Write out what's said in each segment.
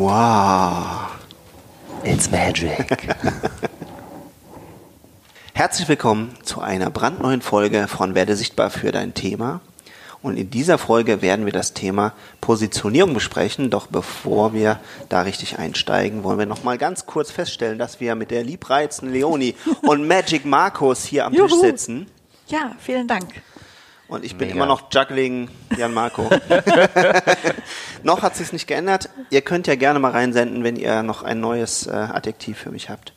Wow. It's magic. Herzlich willkommen zu einer brandneuen Folge von Werde sichtbar für dein Thema. Und in dieser Folge werden wir das Thema Positionierung besprechen. Doch bevor wir da richtig einsteigen, wollen wir noch mal ganz kurz feststellen, dass wir mit der liebreizenden Leonie und Magic Markus hier am Tisch Juhu. sitzen. Ja, vielen Dank. Und ich bin Mega. immer noch Juggling Jan Marco. noch hat sich's nicht geändert. Ihr könnt ja gerne mal reinsenden, wenn ihr noch ein neues äh, Adjektiv für mich habt.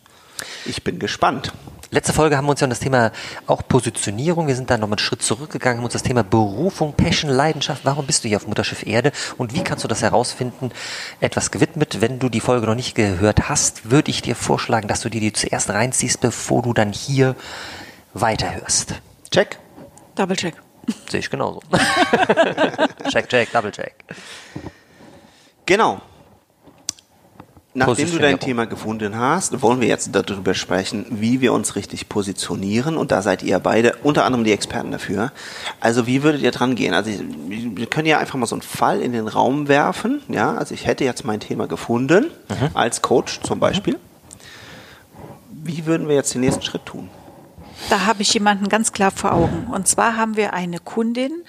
Ich bin gespannt. Letzte Folge haben wir uns ja um das Thema auch Positionierung, wir sind dann noch einen Schritt zurückgegangen, haben uns das Thema Berufung, Passion, Leidenschaft, warum bist du hier auf Mutterschiff Erde und wie kannst du das herausfinden, etwas gewidmet. Wenn du die Folge noch nicht gehört hast, würde ich dir vorschlagen, dass du dir die zuerst reinziehst, bevor du dann hier weiterhörst. Check. Double check. Sehe ich genauso. check, check, double check. Genau. Nachdem du dein. Thema gefunden hast, wollen wir jetzt darüber sprechen, wie wir uns richtig positionieren. Und da seid ihr beide unter anderem die Experten dafür. Also wie würdet ihr dran gehen? Also wir können ja einfach mal so einen Fall in den Raum werfen. Ja, also ich hätte jetzt mein Thema gefunden Mhm. als Coach zum Beispiel. Wie würden wir jetzt den nächsten Schritt tun? Da habe ich jemanden ganz klar vor Augen. Und zwar haben wir eine Kundin,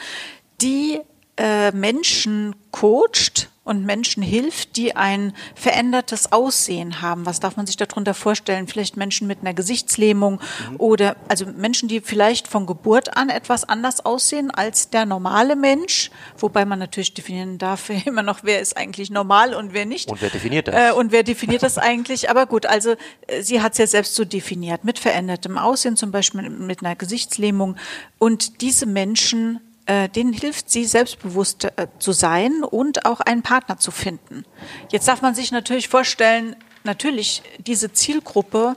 die äh, Menschen coacht und Menschen hilft, die ein verändertes Aussehen haben. Was darf man sich darunter vorstellen? Vielleicht Menschen mit einer Gesichtslähmung oder also Menschen, die vielleicht von Geburt an etwas anders aussehen als der normale Mensch, wobei man natürlich definieren darf immer noch, wer ist eigentlich normal und wer nicht. Und wer definiert das? Äh, und wer definiert das eigentlich? Aber gut, also äh, sie hat es ja selbst so definiert, mit verändertem Aussehen, zum Beispiel mit einer Gesichtslähmung. Und diese Menschen, äh, denen hilft sie, selbstbewusst äh, zu sein und auch einen Partner zu finden. Jetzt darf man sich natürlich vorstellen, natürlich diese Zielgruppe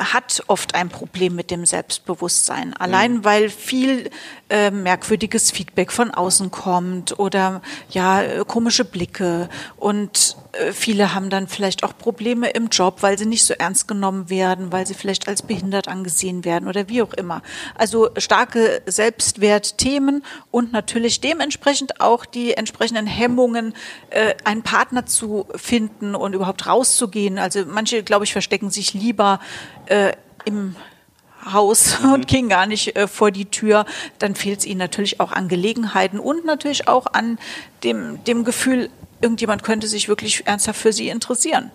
hat oft ein Problem mit dem Selbstbewusstsein. Allein weil viel äh, merkwürdiges Feedback von außen kommt oder ja äh, komische Blicke und viele haben dann vielleicht auch Probleme im Job, weil sie nicht so ernst genommen werden, weil sie vielleicht als behindert angesehen werden oder wie auch immer. Also starke Selbstwertthemen und natürlich dementsprechend auch die entsprechenden Hemmungen, äh, einen Partner zu finden und überhaupt rauszugehen. Also manche, glaube ich, verstecken sich lieber äh, im Haus und gehen gar nicht äh, vor die Tür, dann fehlt es ihnen natürlich auch an Gelegenheiten und natürlich auch an dem, dem Gefühl, irgendjemand könnte sich wirklich ernsthaft für sie interessieren.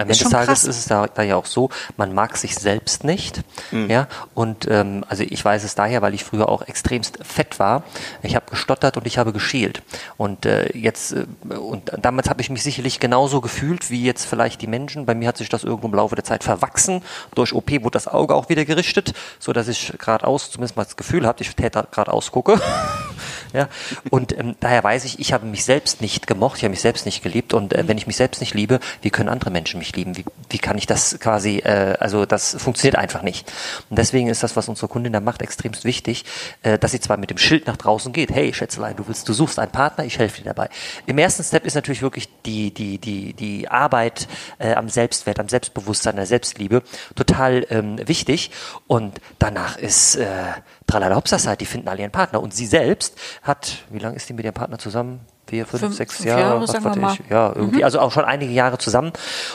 Am Ende des Tages krass. ist es da, da ja auch so, man mag sich selbst nicht. Mhm. Ja, und ähm, also ich weiß es daher, weil ich früher auch extremst fett war. Ich habe gestottert und ich habe geschält. Und äh, jetzt äh, und damals habe ich mich sicherlich genauso gefühlt wie jetzt vielleicht die Menschen. Bei mir hat sich das irgendwo im Laufe der Zeit verwachsen. Durch OP wurde das Auge auch wieder gerichtet, so dass ich geradeaus zumindest mal das Gefühl habe, ich täte geradeaus gucke. ja, und ähm, daher weiß ich, ich habe mich selbst nicht gemocht, ich habe mich selbst nicht geliebt. Und äh, wenn ich mich selbst nicht liebe, wie können andere Menschen mich lieben? Wie, wie kann ich das quasi, äh, also das funktioniert einfach nicht. Und deswegen ist das, was unsere Kundin da macht, extremst wichtig, äh, dass sie zwar mit dem Schild nach draußen geht, hey Schätzelein, du willst, du suchst einen Partner, ich helfe dir dabei. Im ersten Step ist natürlich wirklich die, die, die, die Arbeit äh, am Selbstwert, am Selbstbewusstsein, der Selbstliebe total ähm, wichtig. Und danach ist äh, Tralala Hopsasai, die finden alle ihren Partner. Und sie selbst hat, wie lange ist die mit ihrem Partner zusammen? Vier, fünf, Fünf- sechs fünf Jahre, Jahre, was weiß ich. Ja, irgendwie, also auch schon einige Jahre zusammen.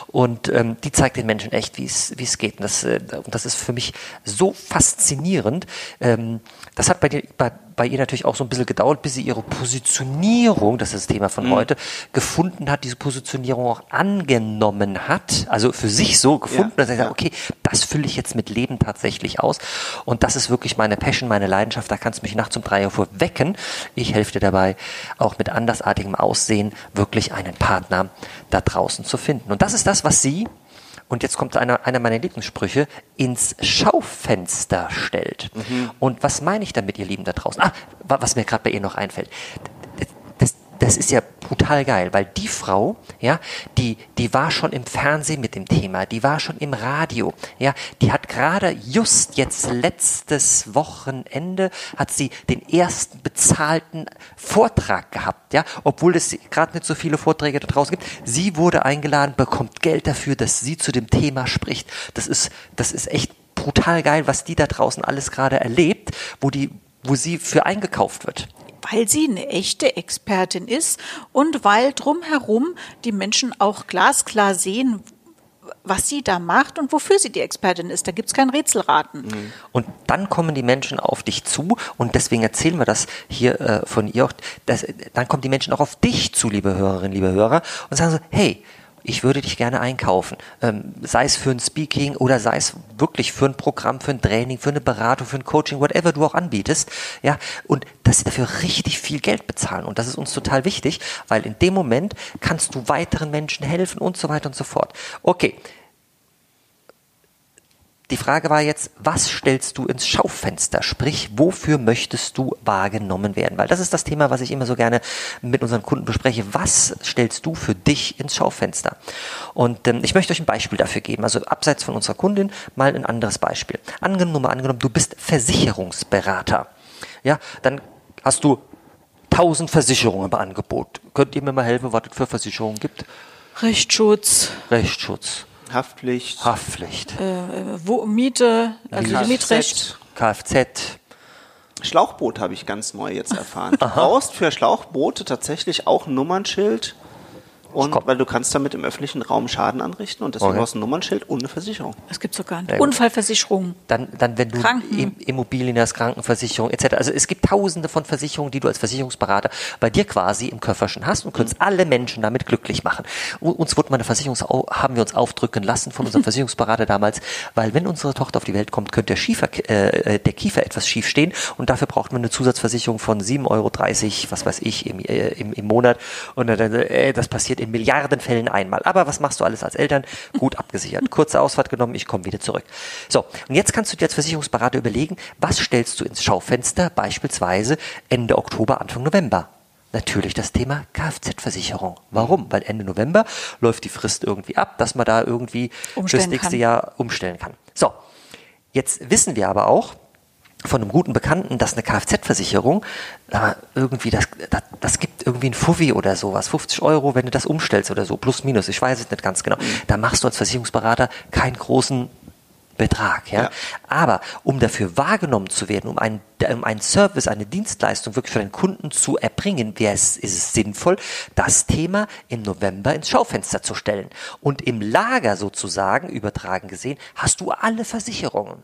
Und ähm, die zeigt den Menschen echt, wie es wie es geht. Und das, äh, und das ist für mich so faszinierend. Ähm, das hat bei, dir, bei, bei ihr natürlich auch so ein bisschen gedauert, bis sie ihre Positionierung, das ist das Thema von heute, gefunden hat, diese Positionierung auch angenommen hat, also für sich so gefunden, Ja, dass sie sagt, okay, das fülle ich jetzt mit Leben tatsächlich aus. Und das ist wirklich meine Passion, meine Leidenschaft. Da kannst du mich nachts um drei Uhr vor wecken. Ich helfe dir dabei, auch mit andersartigem Aussehen wirklich einen Partner da draußen zu finden. Und das ist das, was sie und jetzt kommt einer, einer meiner Lieblingssprüche, ins Schaufenster stellt. Und was meine ich damit, ihr Lieben da draußen? Ah, wa- was mir gerade bei ihr noch einfällt. Das, ist ja brutal geil, weil die Frau, ja, die, die war schon im Fernsehen mit dem Thema, die war schon im Radio, ja, die hat gerade just jetzt letztes Wochenende hat sie den ersten bezahlten Vortrag gehabt, ja, obwohl es gerade nicht so viele Vorträge da draußen gibt. Sie wurde eingeladen, bekommt Geld dafür, dass sie zu dem Thema spricht. Das ist, das ist echt brutal geil, was die da draußen alles gerade erlebt, wo die, wo sie für eingekauft wird weil sie eine echte Expertin ist und weil drumherum die Menschen auch glasklar sehen, was sie da macht und wofür sie die Expertin ist. Da gibt es kein Rätselraten. Mhm. Und dann kommen die Menschen auf dich zu und deswegen erzählen wir das hier äh, von ihr auch. Dass, dann kommen die Menschen auch auf dich zu, liebe Hörerinnen, liebe Hörer, und sagen so, hey, ich würde dich gerne einkaufen. Ähm, sei es für ein Speaking oder sei es wirklich für ein Programm, für ein Training, für eine Beratung, für ein Coaching, whatever du auch anbietest. Ja, und dass sie dafür richtig viel Geld bezahlen. Und das ist uns total wichtig, weil in dem Moment kannst du weiteren Menschen helfen und so weiter und so fort. Okay. Die Frage war jetzt, was stellst du ins Schaufenster? Sprich, wofür möchtest du wahrgenommen werden? Weil das ist das Thema, was ich immer so gerne mit unseren Kunden bespreche. Was stellst du für dich ins Schaufenster? Und ähm, ich möchte euch ein Beispiel dafür geben. Also abseits von unserer Kundin mal ein anderes Beispiel. Angenommen, angenommen, du bist Versicherungsberater. Ja, dann hast du tausend Versicherungen im Angebot. Könnt ihr mir mal helfen, was es für Versicherungen gibt? Rechtsschutz. Rechtsschutz. Haftpflicht. Haftpflicht. Äh, wo, Miete, also Kfz. Mietrecht. Kfz. Schlauchboot habe ich ganz neu jetzt erfahren. Du brauchst für Schlauchboote tatsächlich auch ein Nummernschild. Und Komm. weil du kannst damit im öffentlichen Raum Schaden anrichten und deswegen Okay. brauchst du ein Nummernschild eine Versicherung. Das gibt's doch gar nicht. Ja. Unfallversicherung. Dann, dann wenn du Kranken. Im- Immobilien hast, Krankenversicherung etc. Also es gibt tausende von Versicherungen, die du als Versicherungsberater bei dir quasi im Köfferchen hast und könntest alle Menschen damit glücklich machen. Uns wurde mal eine Versicherung, haben wir uns aufdrücken lassen von unserem Versicherungsberater damals, weil wenn unsere Tochter auf die Welt kommt, könnte der, Schiefer, äh, der Kiefer etwas schief stehen und dafür braucht man eine Zusatzversicherung von 7,30 Euro, was weiß ich, im, äh, im, im Monat. Und dann, äh, das passiert in Milliarden Fällen einmal. Aber was machst du alles als Eltern? Gut abgesichert. Kurze Ausfahrt genommen, ich komme wieder zurück. So, und jetzt kannst du dir als Versicherungsberater überlegen, was stellst du ins Schaufenster, beispielsweise Ende Oktober, Anfang November? Natürlich das Thema Kfz-Versicherung. Warum? Weil Ende November läuft die Frist irgendwie ab, dass man da irgendwie Umstellen fürs nächste kann. Jahr umstellen kann. So, jetzt wissen wir aber auch, von einem guten Bekannten, dass eine Kfz-Versicherung äh, irgendwie, das, das, das gibt irgendwie ein Fuffi oder sowas, 50 Euro, wenn du das umstellst oder so, plus minus, ich weiß es nicht ganz genau. Da machst du als Versicherungsberater keinen großen Betrag, ja? Ja. Aber um dafür wahrgenommen zu werden, um einen, um einen Service, eine Dienstleistung wirklich für den Kunden zu erbringen, wäre es, ist es sinnvoll, das Thema im November ins Schaufenster zu stellen. Und im Lager sozusagen, übertragen gesehen, hast du alle Versicherungen.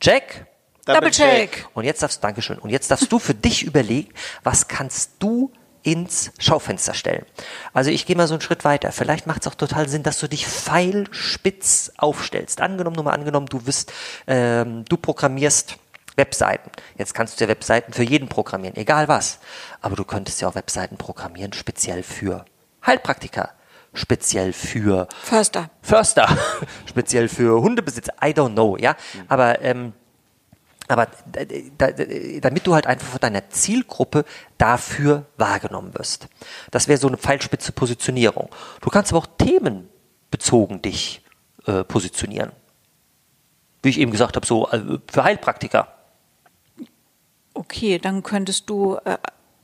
Check. Double check. Und jetzt darfst, Dankeschön. Und jetzt darfst du für dich überlegen, was kannst du ins Schaufenster stellen. Also ich gehe mal so einen Schritt weiter. Vielleicht macht es auch total Sinn, dass du dich pfeilspitz aufstellst. Angenommen, nur mal angenommen, du bist, ähm, du programmierst Webseiten. Jetzt kannst du ja Webseiten für jeden programmieren, egal was. Aber du könntest ja auch Webseiten programmieren, speziell für Heilpraktiker, speziell für Förster. Förster, speziell für Hundebesitzer, I don't know, ja. Aber, ähm, aber da, damit du halt einfach von deiner Zielgruppe dafür wahrgenommen wirst. Das wäre so eine pfeilspitze Positionierung. Du kannst aber auch themenbezogen dich äh, positionieren. Wie ich eben gesagt habe, so äh, für Heilpraktiker. Okay, dann könntest du, äh,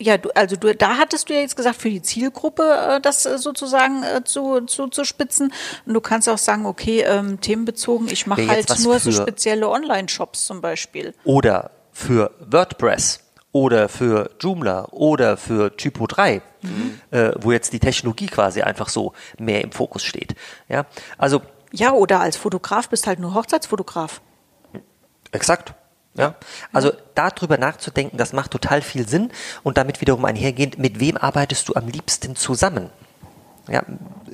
ja, du, also du, da hattest du ja jetzt gesagt, für die Zielgruppe äh, das äh, sozusagen äh, zu, zu, zu spitzen. Und du kannst auch sagen, okay, ähm, themenbezogen, ich mache halt nur so spezielle Online-Shops zum Beispiel. oder für WordPress oder für Joomla oder für Typo 3, äh, wo jetzt die Technologie quasi einfach so mehr im Fokus steht. Ja, also Ja, oder als Fotograf bist halt nur Hochzeitsfotograf. exakt. Ja, also darüber nachzudenken, das macht total viel Sinn. Und damit wiederum einhergehend, mit wem arbeitest du am liebsten zusammen? Ja,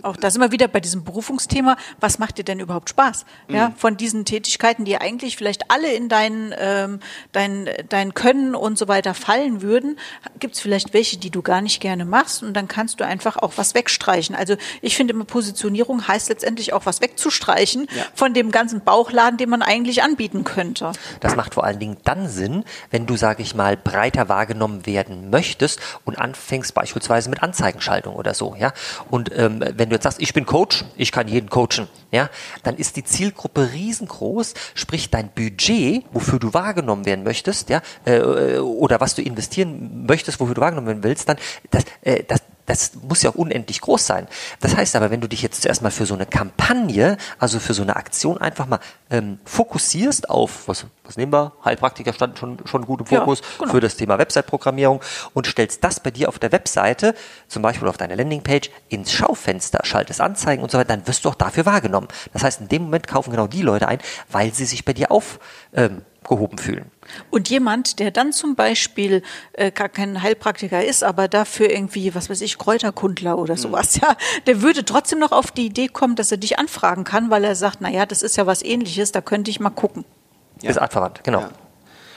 auch da sind wir wieder bei diesem Berufungsthema. Was macht dir denn überhaupt Spaß? Ja, von diesen Tätigkeiten, die eigentlich vielleicht alle in dein, ähm, dein, dein Können und so weiter fallen würden, gibt es vielleicht welche, die du gar nicht gerne machst und dann kannst du einfach auch was wegstreichen. Also ich finde immer Positionierung heißt letztendlich auch was wegzustreichen Ja. von dem ganzen Bauchladen, den man eigentlich anbieten könnte. Das macht vor allen Dingen dann Sinn, wenn du, sage ich mal, breiter wahrgenommen werden möchtest und anfängst beispielsweise mit Anzeigenschaltung oder so, ja. Und ähm, wenn du jetzt sagst, ich bin Coach, ich kann jeden coachen, ja, dann ist die Zielgruppe riesengroß, sprich dein Budget, wofür du wahrgenommen werden möchtest, ja, äh, oder was du investieren möchtest, wofür du wahrgenommen werden willst, dann das, äh, das das muss ja auch unendlich groß sein. Das heißt aber, wenn du dich jetzt zuerst mal für so eine Kampagne, also für so eine Aktion einfach mal ähm, fokussierst auf, was, was nehmen wir? Heilpraktiker standen schon, schon gut im Ja, Fokus genau. für das Thema Website-Programmierung und stellst das bei dir auf der Webseite, zum Beispiel auf deiner Landingpage, ins Schaufenster, schaltest Anzeigen und so weiter, dann wirst du auch dafür wahrgenommen. Das heißt, in dem Moment kaufen genau die Leute ein, weil sie sich bei dir aufgehoben ähm, fühlen. Und jemand, der dann zum Beispiel äh, gar kein Heilpraktiker ist, aber dafür irgendwie, was weiß ich, Kräuterkundler oder sowas, ja, der würde trotzdem noch auf die Idee kommen, dass er dich anfragen kann, weil er sagt, na ja, das ist ja was ähnliches, da könnte ich mal gucken. Ja. Ist artverwandt, genau. Ja.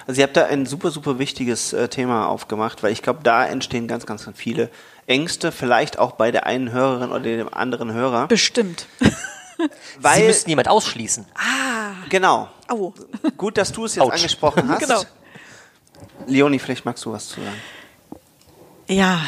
Also ihr habt da ein super, super wichtiges äh, Thema aufgemacht, weil ich glaube, da entstehen ganz, ganz viele Ängste, vielleicht auch bei der einen Hörerin oder dem anderen Hörer. Bestimmt. sie Weil, müssen jemand ausschließen. genau. Au. Gut, dass du es jetzt Autsch. angesprochen hast. Genau. Leonie, vielleicht magst du was zu sagen. Ja,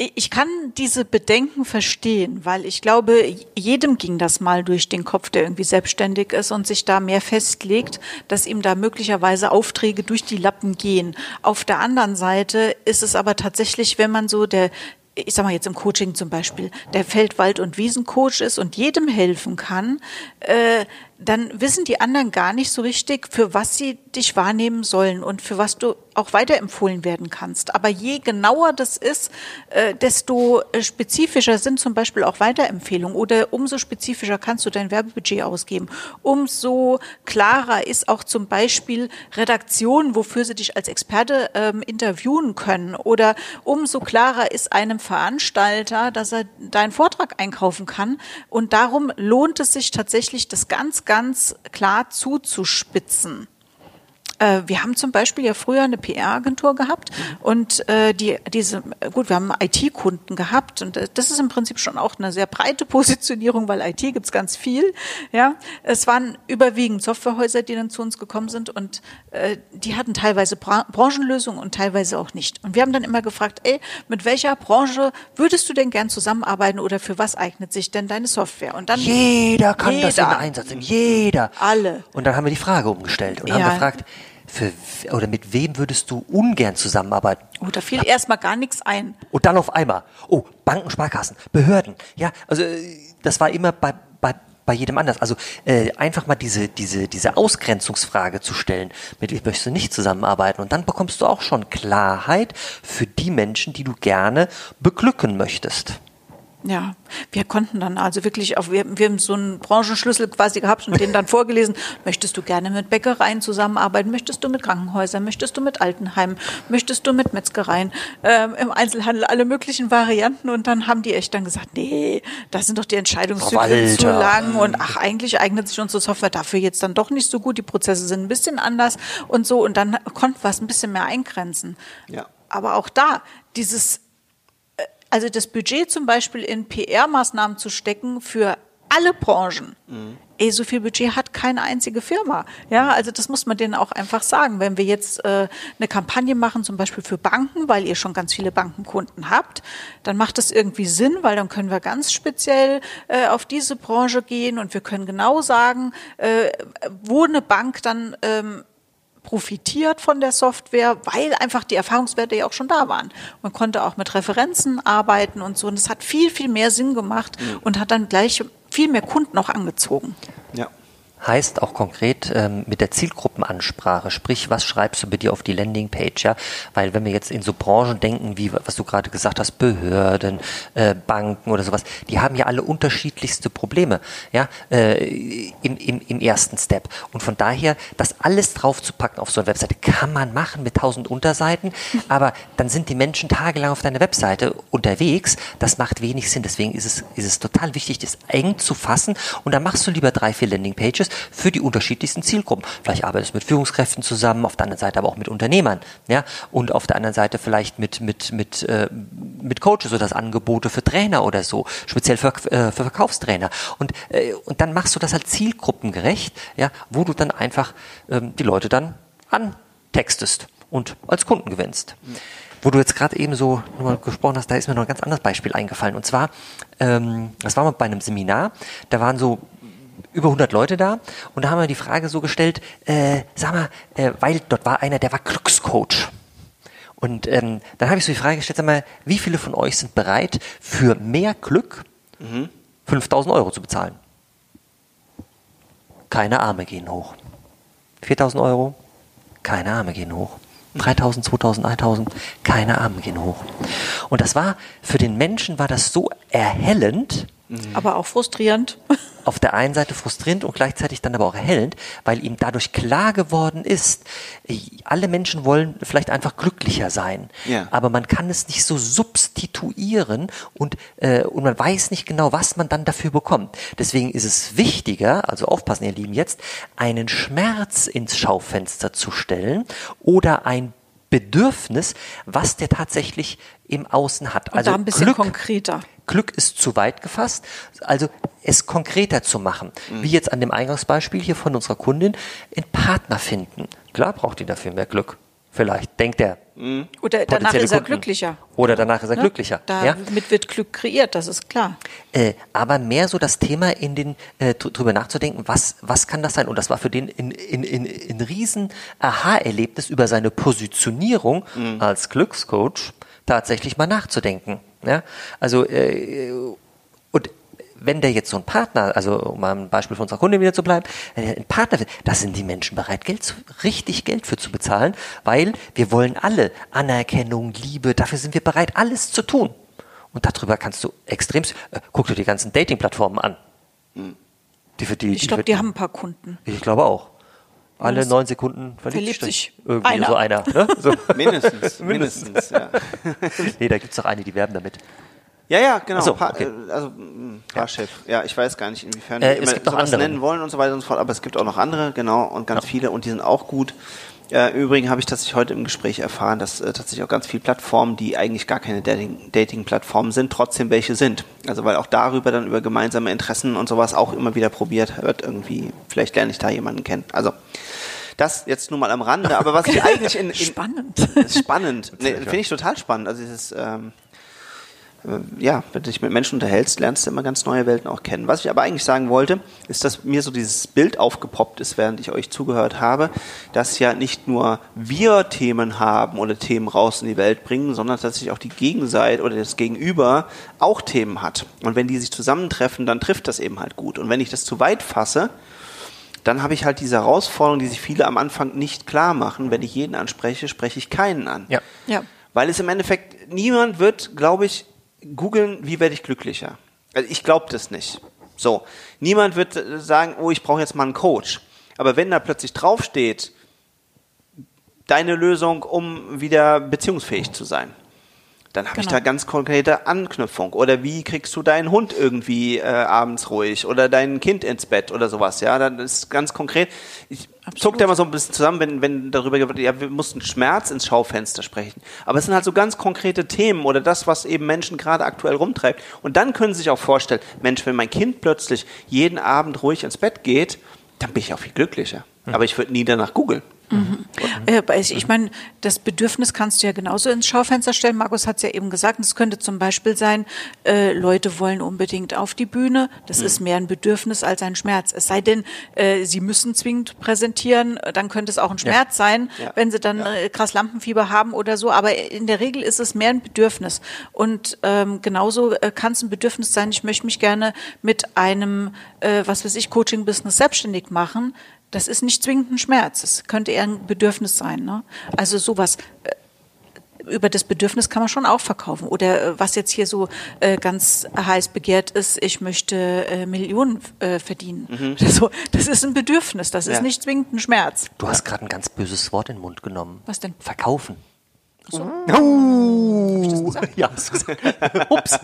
ich ich kann diese Bedenken verstehen, weil ich glaube, jedem ging das mal durch den Kopf, der irgendwie selbstständig ist und sich da mehr festlegt, dass ihm da möglicherweise Aufträge durch die Lappen gehen. Auf der anderen Seite ist es aber tatsächlich, wenn man so der ich sag mal jetzt im Coaching zum Beispiel, der Feld-, Wald- und Wiesencoach ist und jedem helfen kann, äh, dann wissen die anderen gar nicht so richtig, für was sie dich wahrnehmen sollen und für was du auch weiterempfohlen werden kannst. Aber je genauer das ist, äh, desto äh, spezifischer sind zum Beispiel auch Weiterempfehlungen oder umso spezifischer kannst du dein Werbebudget ausgeben. Umso klarer ist auch zum Beispiel Redaktion, wofür sie dich als Experte ähm, interviewen können. Oder umso klarer ist einem Veranstalter, dass er deinen Vortrag einkaufen kann. Und darum lohnt es sich tatsächlich, das ganz, ganz klar zuzuspitzen. Äh, wir haben zum Beispiel ja früher eine PR-Agentur gehabt und äh, die diese gut, wir haben IT-Kunden gehabt und äh, das ist im Prinzip schon auch eine sehr breite Positionierung, weil IT gibt's ganz viel. Ja, es waren überwiegend Softwarehäuser, die dann zu uns gekommen sind und äh, die hatten teilweise Bra Branchenlösungen und teilweise auch nicht. Und wir haben dann immer gefragt, ey, mit welcher Branche würdest du denn gern zusammenarbeiten oder für was eignet sich denn deine Software? Und dann Jeder kann das in Jeder. Einsatz nehmen. Jeder. Alle. Und dann haben wir die Frage umgestellt und Ja. haben gefragt, für, oder mit wem würdest du ungern zusammenarbeiten? Oh, da fiel erstmal gar nichts ein. Und dann auf einmal, oh, Banken, Sparkassen, Behörden. Ja, also äh, das war immer bei, bei, bei jedem anders. Also äh, einfach mal diese, diese, diese Ausgrenzungsfrage zu stellen, mit wem möchtest du nicht zusammenarbeiten? Und dann bekommst du auch schon Klarheit für die Menschen, die du gerne beglücken möchtest. Ja, wir konnten dann also wirklich auf, wir, wir haben so einen Branchenschlüssel quasi gehabt und den dann vorgelesen. Möchtest du gerne mit Bäckereien zusammenarbeiten? Möchtest du mit Krankenhäusern? Möchtest du mit Altenheimen? Möchtest du mit Metzgereien? Ähm, Im Einzelhandel alle möglichen Varianten und dann haben die echt dann gesagt, nee, da sind doch die Entscheidungszyklen zu lang und ach, eigentlich eignet sich unsere Software dafür jetzt dann doch nicht so gut. Die Prozesse sind ein bisschen anders und so und dann konnten wir es ein bisschen mehr eingrenzen. Ja. Aber auch da, dieses also das Budget zum Beispiel in PR-Maßnahmen zu stecken für alle Branchen. Ey, so viel Budget hat keine einzige Firma. Ja, also das muss man denen auch einfach sagen. Wenn wir jetzt äh, eine Kampagne machen, zum Beispiel für Banken, weil ihr schon ganz viele Bankenkunden habt, dann macht das irgendwie Sinn, weil dann können wir ganz speziell äh, auf diese Branche gehen und wir können genau sagen, äh, wo eine Bank dann ähm, profitiert von der Software, weil einfach die Erfahrungswerte ja auch schon da waren. Man konnte auch mit Referenzen arbeiten und so. Und es hat viel, viel mehr Sinn gemacht und hat dann gleich viel mehr Kunden auch angezogen. Ja. Heißt auch konkret ähm, mit der Zielgruppenansprache, sprich, was schreibst du bitte auf die Landingpage, ja? Weil wenn wir jetzt in so Branchen denken, wie was du gerade gesagt hast, Behörden, äh, Banken oder sowas, die haben ja alle unterschiedlichste Probleme, ja, äh, im, im, im ersten Step. Und von daher, das alles draufzupacken auf so eine Webseite, kann man machen mit tausend Unterseiten, aber dann sind die Menschen tagelang auf deiner Webseite unterwegs. Das macht wenig Sinn. Deswegen ist es, ist es total wichtig, das eng zu fassen. Und dann machst du lieber drei, vier Landingpages für die unterschiedlichsten Zielgruppen. Vielleicht arbeitest du mit Führungskräften zusammen, auf der anderen Seite aber auch mit Unternehmern, ja, und auf der anderen Seite vielleicht mit, mit, mit, äh, mit Coaches oder das Angebote für Trainer oder so, speziell für, äh, für Verkaufstrainer. Und, äh, und dann machst du das halt zielgruppengerecht, ja, wo du dann einfach ähm, die Leute dann antextest und als Kunden gewinnst. Wo du jetzt gerade eben so nur gesprochen hast, da ist mir noch ein ganz anderes Beispiel eingefallen. Und zwar, ähm, das war mal bei einem Seminar, da waren so über 100 Leute da und da haben wir die Frage so gestellt, äh, sag mal, äh, weil dort war einer, der war Glückscoach. Und ähm, dann habe ich so die Frage gestellt, sag mal, wie viele von euch sind bereit, für mehr Glück mhm. 5000 Euro zu bezahlen? Keine Arme gehen hoch. 4000 Euro? Keine Arme gehen hoch. 3000, 2000, 1000, keine Arme gehen hoch. Und das war, für den Menschen war das so erhellend. Aber auch frustrierend auf der einen Seite frustrierend und gleichzeitig dann aber auch erhellend, weil ihm dadurch klar geworden ist, alle Menschen wollen vielleicht einfach glücklicher sein, ja. aber man kann es nicht so substituieren und, äh, und man weiß nicht genau, was man dann dafür bekommt. Deswegen ist es wichtiger, also aufpassen, ihr Lieben, jetzt einen Schmerz ins Schaufenster zu stellen oder ein Bedürfnis, was der tatsächlich im Außen hat. Also ein bisschen Glück, konkreter. Glück ist zu weit gefasst, also es konkreter zu machen. Mhm. Wie jetzt an dem Eingangsbeispiel hier von unserer Kundin, einen Partner finden. Klar braucht die dafür mehr Glück. Vielleicht, denkt er. Mhm. Oder danach ist er Kunden. glücklicher. Oder danach ist er ne? glücklicher. Damit ja? wird Glück kreiert, das ist klar. Äh, aber mehr so das Thema in den, äh, drüber nachzudenken, was, was kann das sein? Und das war für den ein in, in, in riesen Aha-Erlebnis über seine Positionierung mhm. als Glückscoach tatsächlich mal nachzudenken. Ja? Also, äh, und wenn der jetzt so ein Partner, also um mal ein Beispiel von unserer Kunde wieder zu bleiben, wenn er ein Partner wird, da sind die Menschen bereit, Geld zu, richtig Geld für zu bezahlen, weil wir wollen alle Anerkennung, Liebe, dafür sind wir bereit, alles zu tun. Und darüber kannst du extrem, äh, guck dir die ganzen Dating-Plattformen an. Die für die, ich glaube, die, die haben ein paar Kunden. Ich glaube auch alle neun Sekunden verliebt, verliebt sich irgendwie einer. so einer. Ne? So. mindestens, mindestens, ja. nee, da gibt es doch eine, die werben damit. Ja, ja, genau. So, okay. Äh, also Fahrchef. Ja. ja, ich weiß gar nicht, inwiefern äh, die immer sowas nennen wollen und so weiter und so fort, aber es gibt auch noch andere, genau, und ganz ja. viele und die sind auch gut. Äh, Übrigens habe ich tatsächlich heute im Gespräch erfahren, dass äh, tatsächlich auch ganz viele Plattformen, die eigentlich gar keine Dating-Plattformen sind, trotzdem welche sind. Also weil auch darüber dann über gemeinsame Interessen und sowas auch immer wieder probiert wird, irgendwie, vielleicht lerne ich da jemanden kennen. Also das jetzt nur mal am Rande, aber was ich eigentlich in, in spannend spannend, nee, finde ich total spannend. Also dieses ähm, äh, ja, wenn du dich mit Menschen unterhältst, lernst du immer ganz neue Welten auch kennen. Was ich aber eigentlich sagen wollte, ist, dass mir so dieses Bild aufgepoppt ist, während ich euch zugehört habe, dass ja nicht nur wir Themen haben oder Themen raus in die Welt bringen, sondern dass sich auch die Gegenseite oder das Gegenüber auch Themen hat. Und wenn die sich zusammentreffen, dann trifft das eben halt gut. Und wenn ich das zu weit fasse, dann habe ich halt diese Herausforderung, die sich viele am Anfang nicht klar machen. Wenn ich jeden anspreche, spreche ich keinen an. Ja. ja. Weil es im Endeffekt, niemand wird, glaube ich, googeln, wie werde ich glücklicher? Also ich glaube das nicht. So, niemand wird äh, sagen, oh, ich brauche jetzt mal einen Coach. Aber wenn da plötzlich draufsteht, deine Lösung, um wieder beziehungsfähig zu sein, dann habe genau. ich da ganz konkrete Anknüpfung. Oder wie kriegst du deinen Hund irgendwie äh, abends ruhig oder dein Kind ins Bett oder sowas, ja, dann ist ganz konkret. Ich zuckt da mal so ein bisschen zusammen, wenn, wenn darüber wird, ja, wir mussten Schmerz ins Schaufenster sprechen. Aber es sind halt so ganz konkrete Themen oder das, was eben Menschen gerade aktuell rumtreibt. Und dann können sie sich auch vorstellen, Mensch, wenn mein Kind plötzlich jeden Abend ruhig ins Bett geht, dann bin ich auch viel glücklicher. Mhm. Aber ich würde nie danach googeln. Mhm. Äh, ich meine, das Bedürfnis kannst du ja genauso ins Schaufenster stellen. Markus hat es ja eben gesagt, es könnte zum Beispiel sein, äh, Leute wollen unbedingt auf die Bühne. Das mhm. ist mehr ein Bedürfnis als ein Schmerz. Es sei denn, äh, sie müssen zwingend präsentieren, dann könnte es auch ein Schmerz ja. sein, ja. wenn sie dann ja. äh, krass Lampenfieber haben oder so. Aber in der Regel ist es mehr ein Bedürfnis. Und ähm, genauso äh, kann es ein Bedürfnis sein, ich möchte mich gerne mit einem, äh, was weiß ich, Coaching-Business selbstständig machen das ist nicht zwingend ein Schmerz. Es könnte eher ein Bedürfnis sein. Ne? Also sowas. Äh, über das Bedürfnis kann man schon auch verkaufen. Oder äh, was jetzt hier so äh, ganz heiß begehrt ist, ich möchte äh, Millionen äh, verdienen. Mhm. So, das ist ein Bedürfnis, das ja. ist nicht zwingend ein Schmerz. Du hast gerade ein ganz böses Wort in den Mund genommen. Was denn? Verkaufen. So. Oh. ich das gesagt? Ja, hast du gesagt. Ups,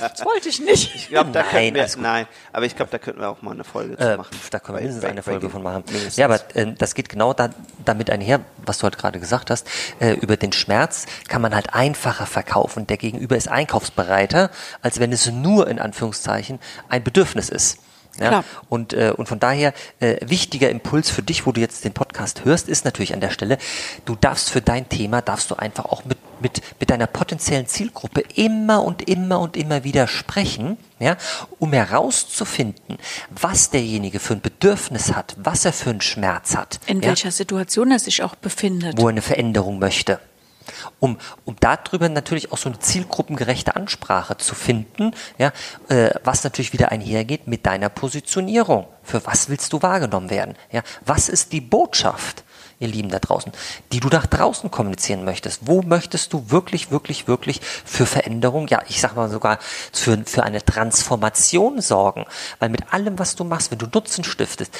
das wollte ich nicht. Ich glaub, da nein, wir, nein, aber ich glaube, da könnten wir auch mal eine Folge äh, machen. Da können wir mindestens eine Folge von machen. Mindestens. Ja, aber äh, das geht genau da, damit einher, was du halt gerade gesagt hast. Äh, über den Schmerz kann man halt einfacher verkaufen. Der Gegenüber ist einkaufsbereiter, als wenn es nur in Anführungszeichen ein Bedürfnis ist. Ja? Und, äh, und von daher, äh, wichtiger Impuls für dich, wo du jetzt den Podcast hörst, ist natürlich an der Stelle, du darfst für dein Thema, darfst du einfach auch mit, mit, mit deiner potenziellen Zielgruppe immer und immer und immer wieder sprechen, ja, um herauszufinden, was derjenige für ein Bedürfnis hat, was er für einen Schmerz hat. In ja? welcher Situation er sich auch befindet. Wo er eine Veränderung möchte um, um darüber natürlich auch so eine zielgruppengerechte Ansprache zu finden, ja, äh, was natürlich wieder einhergeht mit deiner Positionierung. Für was willst du wahrgenommen werden? Ja? Was ist die Botschaft? ihr Lieben da draußen, die du nach draußen kommunizieren möchtest. Wo möchtest du wirklich, wirklich, wirklich für Veränderung, ja, ich sag mal sogar für, für eine Transformation sorgen? Weil mit allem, was du machst, wenn du Nutzen stiftest,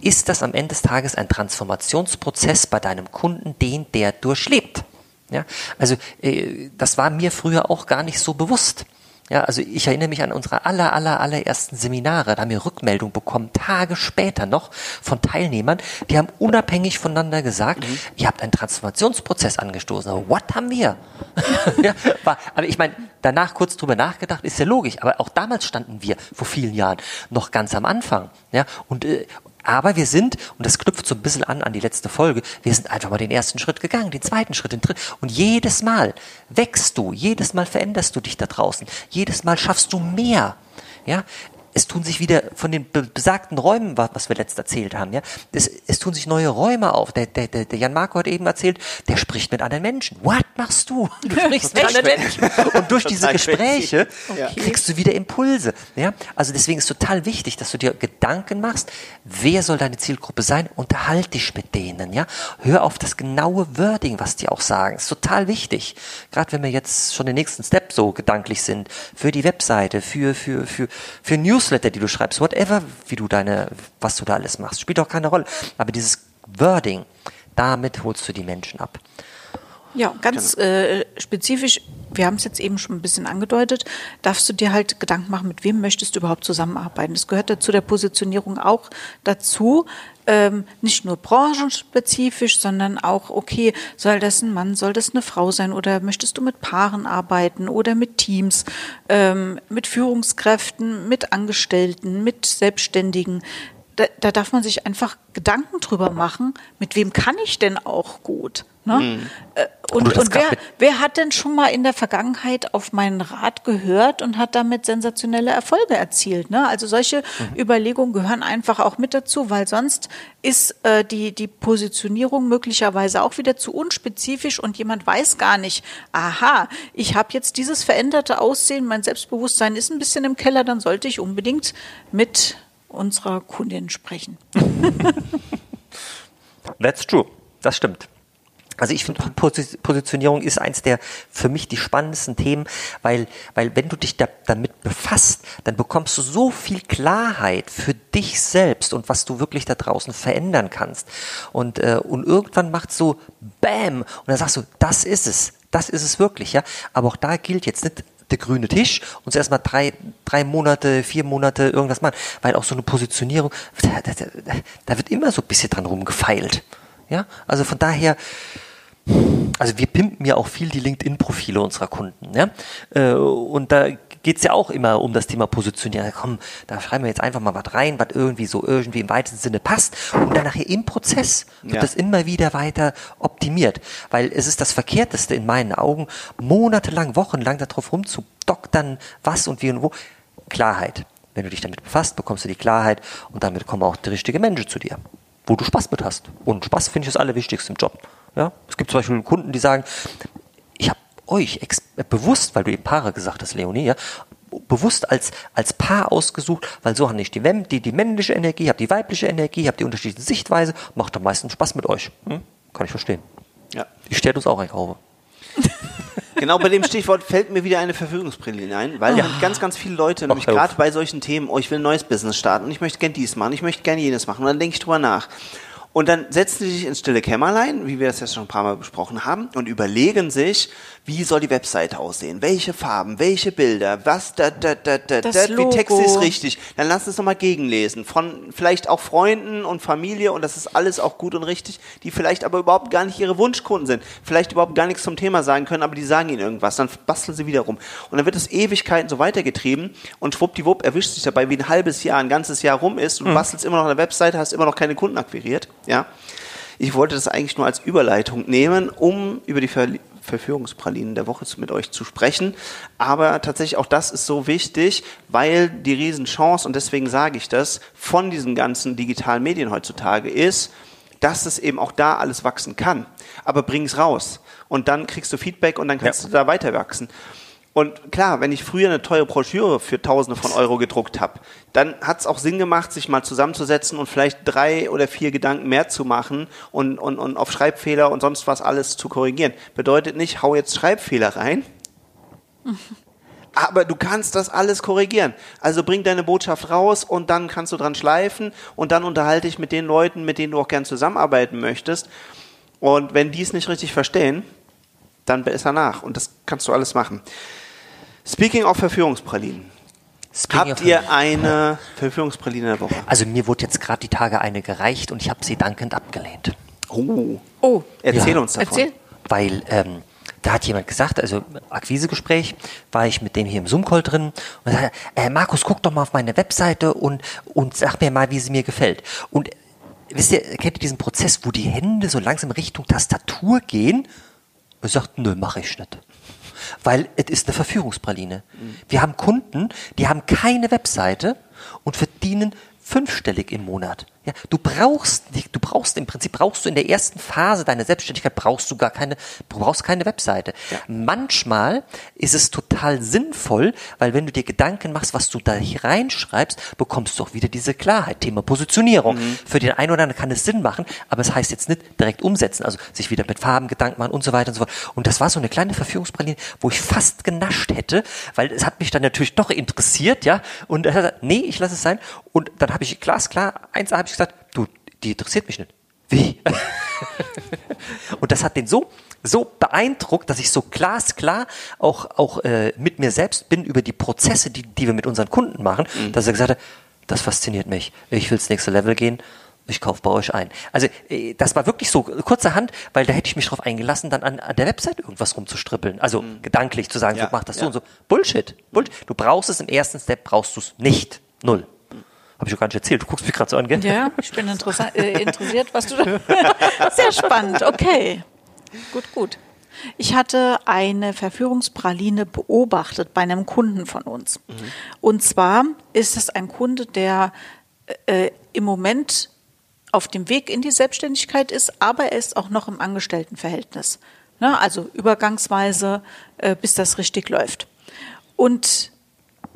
ist das am Ende des Tages ein Transformationsprozess bei deinem Kunden, den der durchlebt. Ja, also äh, das war mir früher auch gar nicht so bewusst. Ja, also ich erinnere mich an unsere aller, aller, allerersten Seminare. Da haben wir Rückmeldung bekommen, Tage später noch von Teilnehmern, die haben unabhängig voneinander gesagt, mhm. ihr habt einen Transformationsprozess angestoßen. Aber what haben wir? ja, war, aber ich meine, danach kurz drüber nachgedacht, ist ja logisch. Aber auch damals standen wir vor vielen Jahren noch ganz am Anfang. Ja, und, äh, aber wir sind, und das knüpft so ein bisschen an an die letzte Folge, wir sind einfach mal den ersten Schritt gegangen, den zweiten Schritt, den dritten. Und jedes Mal wächst du, jedes Mal veränderst du dich da draußen, jedes Mal schaffst du mehr. Ja, es tun sich wieder von den besagten Räumen, was wir letzt erzählt haben, ja, es, es tun sich neue Räume auf. Der, der, der, Jan Marco hat eben erzählt, der spricht mit anderen Menschen. What machst du? Du sprichst Menschen. Und durch diese Gespräche okay. kriegst du wieder Impulse. Ja? Also deswegen ist total wichtig, dass du dir Gedanken machst, wer soll deine Zielgruppe sein? Unterhalt dich mit denen. Ja? Hör auf das genaue Wording, was die auch sagen. Ist total wichtig. Gerade wenn wir jetzt schon den nächsten Step so gedanklich sind, für die Webseite, für, für, für, für News Newsletter, die du schreibst, whatever, wie du deine, was du da alles machst, spielt auch keine Rolle. Aber dieses Wording, damit holst du die Menschen ab. Ja, ganz genau. äh, spezifisch, wir haben es jetzt eben schon ein bisschen angedeutet, darfst du dir halt Gedanken machen, mit wem möchtest du überhaupt zusammenarbeiten. Das gehört dazu der Positionierung auch dazu, ähm, nicht nur branchenspezifisch, sondern auch, okay, soll das ein Mann, soll das eine Frau sein oder möchtest du mit Paaren arbeiten oder mit Teams, ähm, mit Führungskräften, mit Angestellten, mit Selbstständigen. Da, da darf man sich einfach Gedanken drüber machen, mit wem kann ich denn auch gut? Ne? Mhm. Äh, und, und wer, wer hat denn schon mal in der Vergangenheit auf meinen Rat gehört und hat damit sensationelle Erfolge erzielt? Ne? Also solche mhm. Überlegungen gehören einfach auch mit dazu, weil sonst ist äh, die, die Positionierung möglicherweise auch wieder zu unspezifisch und jemand weiß gar nicht, aha, ich habe jetzt dieses veränderte Aussehen, mein Selbstbewusstsein ist ein bisschen im Keller, dann sollte ich unbedingt mit unserer Kundin sprechen. That's true. Das stimmt. Also ich finde, Positionierung ist eins der für mich die spannendsten Themen, weil, weil wenn du dich da, damit befasst, dann bekommst du so viel Klarheit für dich selbst und was du wirklich da draußen verändern kannst. Und, äh, und irgendwann macht so Bam und dann sagst du, das ist es, das ist es wirklich, ja. Aber auch da gilt jetzt nicht der grüne Tisch und zuerst mal drei, drei Monate, vier Monate irgendwas machen, weil auch so eine Positionierung, da, da, da wird immer so ein bisschen dran rumgefeilt. Ja, also von daher, also wir pimpen ja auch viel die LinkedIn-Profile unserer Kunden. Ja? Äh, und da geht es ja auch immer um das Thema Positionieren. Komm, da schreiben wir jetzt einfach mal was rein, was irgendwie so irgendwie im weitesten Sinne passt. Und dann nachher im Prozess wird Ja. das immer wieder weiter optimiert. Weil es ist das Verkehrteste in meinen Augen, monatelang, wochenlang darauf rumzudoktern, was und wie und wo. Klarheit. Wenn du dich damit befasst, bekommst du die Klarheit und damit kommen auch die richtigen Menschen zu dir, wo du Spaß mit hast. Und Spaß finde ich das Allerwichtigste im Job. Ja? Es gibt zum Beispiel Kunden, die sagen, ich habe euch bewusst, weil du eben Paare gesagt hast, Leonie, ja, bewusst als, als Paar ausgesucht, weil so habe ich die, die, die männliche Energie, habe die weibliche Energie, habe die unterschiedliche Sichtweise, macht am meisten Spaß mit euch. Hm? Kann ich verstehen. Ja. Ich stelle uns auch einkaufe. Genau bei dem Stichwort fällt mir wieder eine Verfügungsbrille ein, weil ganz, ganz viele Leute, nämlich gerade bei solchen Themen, oh, ich will ein neues Business starten und ich möchte gern dies machen, ich möchte gern jenes machen und dann denke ich drüber nach. Und dann setzen sie sich ins stille Kämmerlein, wie wir das ja schon ein paar Mal besprochen haben, und überlegen sich, wie soll die Webseite aussehen, welche Farben, welche Bilder, was, da, da, da, da, Das da, wie Text ist richtig. Dann lass uns nochmal gegenlesen von vielleicht auch Freunden und Familie und das ist alles auch gut und richtig, die vielleicht aber überhaupt gar nicht ihre Wunschkunden sind, vielleicht überhaupt gar nichts zum Thema sagen können, aber die sagen ihnen irgendwas, dann basteln sie wieder rum. Und dann wird es Ewigkeiten so weitergetrieben und schwuppdiwupp erwischt sich dabei, wie ein halbes Jahr, ein ganzes Jahr rum ist. Und du bastelst immer noch an der Webseite, hast immer noch keine Kunden akquiriert, ja. Ich wollte das eigentlich nur als Überleitung nehmen, um über die Ver Verführungspralinen der Woche mit euch zu sprechen. Aber tatsächlich auch das ist so wichtig, weil die Riesenchance, und deswegen sage ich das, von diesen ganzen digitalen Medien heutzutage ist, dass es eben auch da alles wachsen kann. Aber bring's raus. Und dann kriegst du Feedback und dann kannst Ja. du da weiter wachsen. Und klar, wenn ich früher eine teure Broschüre für Tausende von Euro gedruckt habe, dann hat es auch Sinn gemacht, sich mal zusammenzusetzen und vielleicht drei oder vier Gedanken mehr zu machen und, und, und auf Schreibfehler und sonst was alles zu korrigieren. Bedeutet nicht, hau jetzt Schreibfehler rein, aber du kannst das alles korrigieren. Also bring deine Botschaft raus und dann kannst du dran schleifen und dann unterhalte dich mit den Leuten, mit denen du auch gern zusammenarbeiten möchtest. Und wenn die es nicht richtig verstehen, dann besser nach. Und das kannst du alles machen. Speaking of Verführungspralinen. Speaking Habt ihr eine Verführungspraline der Woche? Also mir wurde jetzt gerade die Tage eine gereicht und ich habe sie dankend abgelehnt. Oh, Oh, erzähl Ja. uns davon. erzähl. Weil ähm, da hat jemand gesagt, also Akquisegespräch, war ich mit dem hier im Zoom-Call drin und sagte, äh, Markus, guck doch mal auf meine Webseite und, und sag mir mal, wie sie mir gefällt. Und wisst ihr, kennt ihr diesen Prozess, wo die Hände so langsam Richtung Tastatur gehen? Und er sagt, nö, mache ich nicht. Weil es ist eine Verführungspraline. Wir haben Kunden, die haben keine Webseite und verdienen fünfstellig im Monat. Ja, du brauchst nicht, du brauchst im Prinzip brauchst du in der ersten Phase deiner Selbstständigkeit brauchst du gar keine, du brauchst keine Webseite. Manchmal ist es total sinnvoll, weil wenn du dir Gedanken machst, was du da hier reinschreibst, bekommst du auch wieder diese Klarheit. Thema Positionierung. Für den einen oder anderen kann es Sinn machen, aber es heißt jetzt nicht direkt umsetzen, also sich wieder mit Farben Gedanken machen und so weiter und so fort. Und das war so eine kleine Verführungspraline, wo ich fast genascht hätte, weil es hat mich dann natürlich doch interessiert, ja. Und er hat gesagt, nee, ich lasse es sein. Und dann habe ich glasklar, eins habe ich die interessiert mich nicht. Wie? und das hat den so, so beeindruckt, dass ich so glasklar auch, auch äh, mit mir selbst bin über die Prozesse, die, die wir mit unseren Kunden machen, dass er gesagt hat, das fasziniert mich. Ich will ins nächste Level gehen. Ich kaufe bei euch ein. Also äh, das war wirklich so kurzerhand, weil da hätte ich mich drauf eingelassen, dann an, an der Website irgendwas rumzustrippeln. Also gedanklich zu sagen, Ja, so mach das ja. so und so. Bullshit. Bullshit. Du brauchst es im ersten Step, brauchst du es nicht. Null. Habe ich doch gar nicht erzählt. Du guckst mich gerade so an, gell? Ja, ich bin äh, interessiert, was du da. Sehr spannend, okay. Gut, gut. Ich hatte eine Verführungspraline beobachtet bei einem Kunden von uns. Und zwar ist es ein Kunde, der äh, im Moment auf dem Weg in die Selbstständigkeit ist, aber er ist auch noch im Angestelltenverhältnis. Ne? Also übergangsweise, äh, bis das richtig läuft. Und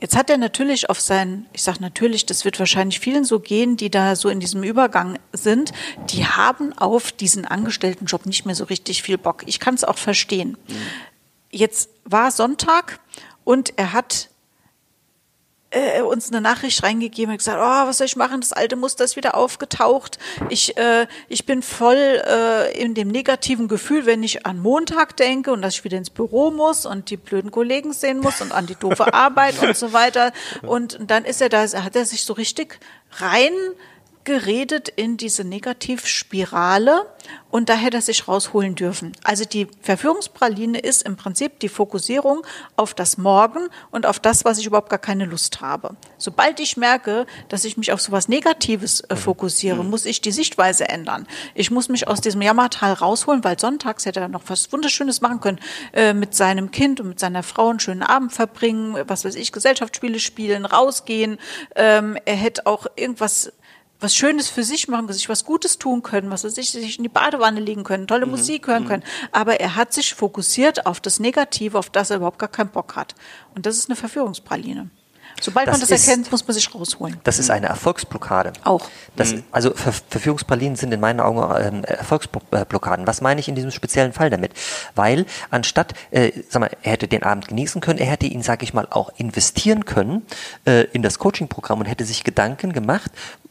Jetzt hat er natürlich auf sein, ich sage natürlich, das wird wahrscheinlich vielen so gehen, die da so in diesem Übergang sind, die haben auf diesen Angestelltenjob nicht mehr so richtig viel Bock. Ich kann es auch verstehen. Jetzt war Sonntag und er hat äh, uns eine Nachricht reingegeben und gesagt, oh, was soll ich machen? Das alte Muster ist wieder aufgetaucht. Ich, äh, ich bin voll äh, in dem negativen Gefühl, wenn ich an Montag denke und dass ich wieder ins Büro muss und die blöden Kollegen sehen muss und an die doofe Arbeit und so weiter. Und dann ist er da, hat er sich so richtig rein reingeredet in diese Negativspirale und da hätte er sich rausholen dürfen. Also die Verführungspraline ist im Prinzip die Fokussierung auf das Morgen und auf das, was ich überhaupt gar keine Lust habe. Sobald ich merke, dass ich mich auf sowas Negatives äh, fokussiere, muss ich die Sichtweise ändern. Ich muss mich aus diesem Jammertal rausholen, weil sonntags hätte er noch was Wunderschönes machen können, äh, mit seinem Kind und mit seiner Frau einen schönen Abend verbringen, was weiß ich, Gesellschaftsspiele spielen, rausgehen. Ähm, er hätte auch irgendwas was Schönes für sich machen, sich was Gutes tun können, was er sich, sich in die Badewanne legen können, tolle mhm. Musik hören mhm. können. Aber er hat sich fokussiert auf das Negative, auf das er überhaupt gar keinen Bock hat. Und das ist eine Verführungspraline. Sobald das man das ist, erkennt, muss man sich rausholen. Das ist eine Erfolgsblockade. Auch. Das, mhm. Also Ver Verführungspralinen sind in meinen Augen ähm, Erfolgsblockaden. Was meine ich in diesem speziellen Fall damit? Weil anstatt, äh, sag mal, er hätte den Abend genießen können, er hätte ihn, sage ich mal, auch investieren können äh, in das Coaching-Programm und hätte sich Gedanken gemacht,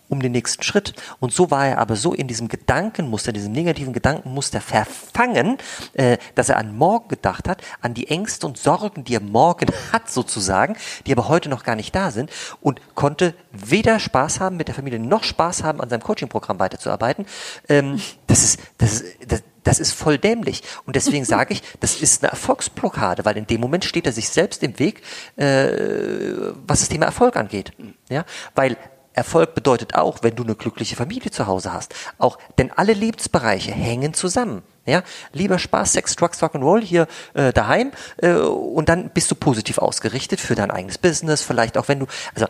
um den nächsten Schritt. Und so war er aber so in diesem Gedankenmuster, diesem negativen Gedankenmuster verfangen, äh, dass er an morgen gedacht hat, an die Ängste und Sorgen, die er morgen hat sozusagen, die aber heute noch gar nicht da sind und konnte weder Spaß haben mit der Familie noch Spaß haben, an seinem Coaching-Programm weiterzuarbeiten. Ähm, das ist, das ist, das, das ist voll dämlich. Und deswegen sage ich, das ist eine Erfolgsblockade, weil in dem Moment steht er sich selbst im Weg, äh, was das Thema Erfolg angeht. Ja, weil Erfolg bedeutet auch, wenn du eine glückliche Familie zu Hause hast. Auch, denn alle Lebensbereiche hängen zusammen. Ja, lieber Spaß, Sex, Drugs, Rock'n'Roll hier äh, daheim äh, und dann bist du positiv ausgerichtet für dein eigenes Business. Vielleicht auch wenn du, also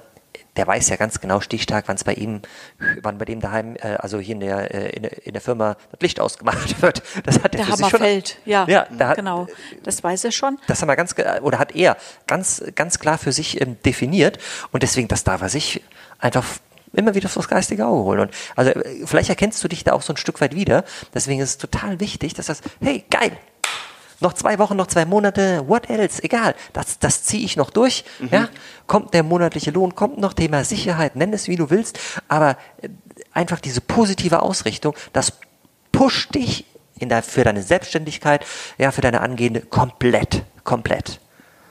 der weiß ja ganz genau stichtag, wann es bei ihm, wann bei dem daheim, äh, also hier in der, äh, in der, in der Firma das Licht ausgemacht wird. Das hat er der für Hammer schon. Fällt. Ja, ja da genau. Das weiß er schon. Das haben wir ganz oder hat er ganz ganz klar für sich ähm, definiert und deswegen das darf er sich einfach immer wieder vors geistige Auge holen. Und also vielleicht erkennst du dich da auch so ein Stück weit wieder. Deswegen ist es total wichtig, dass das, hey, geil, noch zwei Wochen, noch zwei Monate, what else, egal, das, das ziehe ich noch durch. Mhm. Ja? Kommt der monatliche Lohn, kommt noch Thema Sicherheit, nenn es wie du willst, aber äh, einfach diese positive Ausrichtung, das pusht dich in der, für deine Selbstständigkeit, ja, für deine Angehende komplett, komplett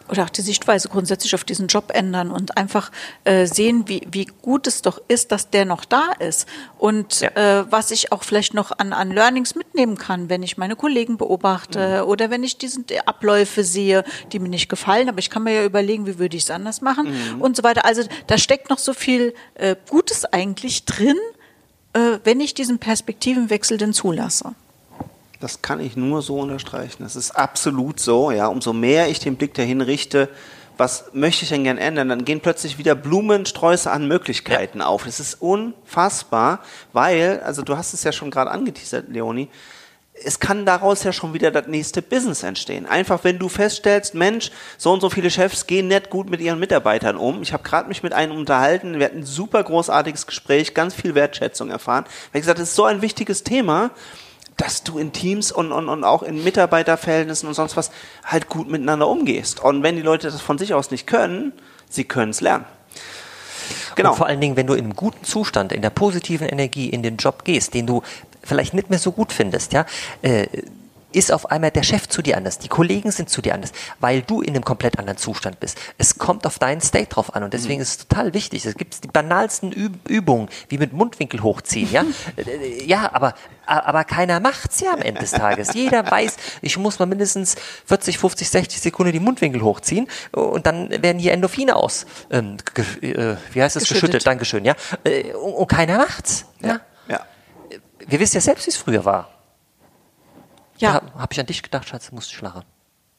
oder auch die Sichtweise grundsätzlich auf diesen Job ändern und einfach äh, sehen, wie, wie gut es doch ist, dass der noch da ist und ja. äh, was ich auch vielleicht noch an, an Learnings mitnehmen kann, wenn ich meine Kollegen beobachte mhm. oder wenn ich diese Abläufe sehe, die mir nicht gefallen, aber ich kann mir ja überlegen, wie würde ich es anders machen mhm. und so weiter. Also da steckt noch so viel äh, Gutes eigentlich drin, äh, wenn ich diesen Perspektivenwechsel denn zulasse. Das kann ich nur so unterstreichen. Das ist absolut so. Ja, umso mehr ich den Blick dahin richte, was möchte ich denn gern ändern, dann gehen plötzlich wieder Blumensträuße an Möglichkeiten ja. auf. Das ist unfassbar, weil, also du hast es ja schon gerade angeteasert, Leonie, es kann daraus ja schon wieder das nächste Business entstehen. Einfach wenn du feststellst, Mensch, so und so viele Chefs gehen nicht gut mit ihren Mitarbeitern um. Ich habe gerade mich mit einem unterhalten, wir hatten ein super großartiges Gespräch, ganz viel Wertschätzung erfahren. Weil ich gesagt, das ist so ein wichtiges Thema dass du in Teams und, und, und auch in Mitarbeiterverhältnissen und sonst was halt gut miteinander umgehst. Und wenn die Leute das von sich aus nicht können, sie können es lernen. Genau. Und vor allen Dingen, wenn du in einem guten Zustand, in der positiven Energie in den Job gehst, den du vielleicht nicht mehr so gut findest, ja, äh, ist auf einmal der Chef zu dir anders, die Kollegen sind zu dir anders, weil du in einem komplett anderen Zustand bist. Es kommt auf deinen State drauf an und deswegen mhm. ist es total wichtig. Es gibt die banalsten Üb Übungen, wie mit Mundwinkel hochziehen, ja? Ja, aber, aber keiner macht's ja am Ende des Tages. Jeder weiß, ich muss mal mindestens 40, 50, 60 Sekunden die Mundwinkel hochziehen und dann werden hier Endorphine aus, ähm, äh, wie heißt es, geschüttet. geschüttet, Dankeschön, ja? Äh, und, und keiner macht's, ja? ja? ja. Wir wissen ja selbst, wie es früher war. Ja. Habe ich an dich gedacht, Schatz, musst du lachen.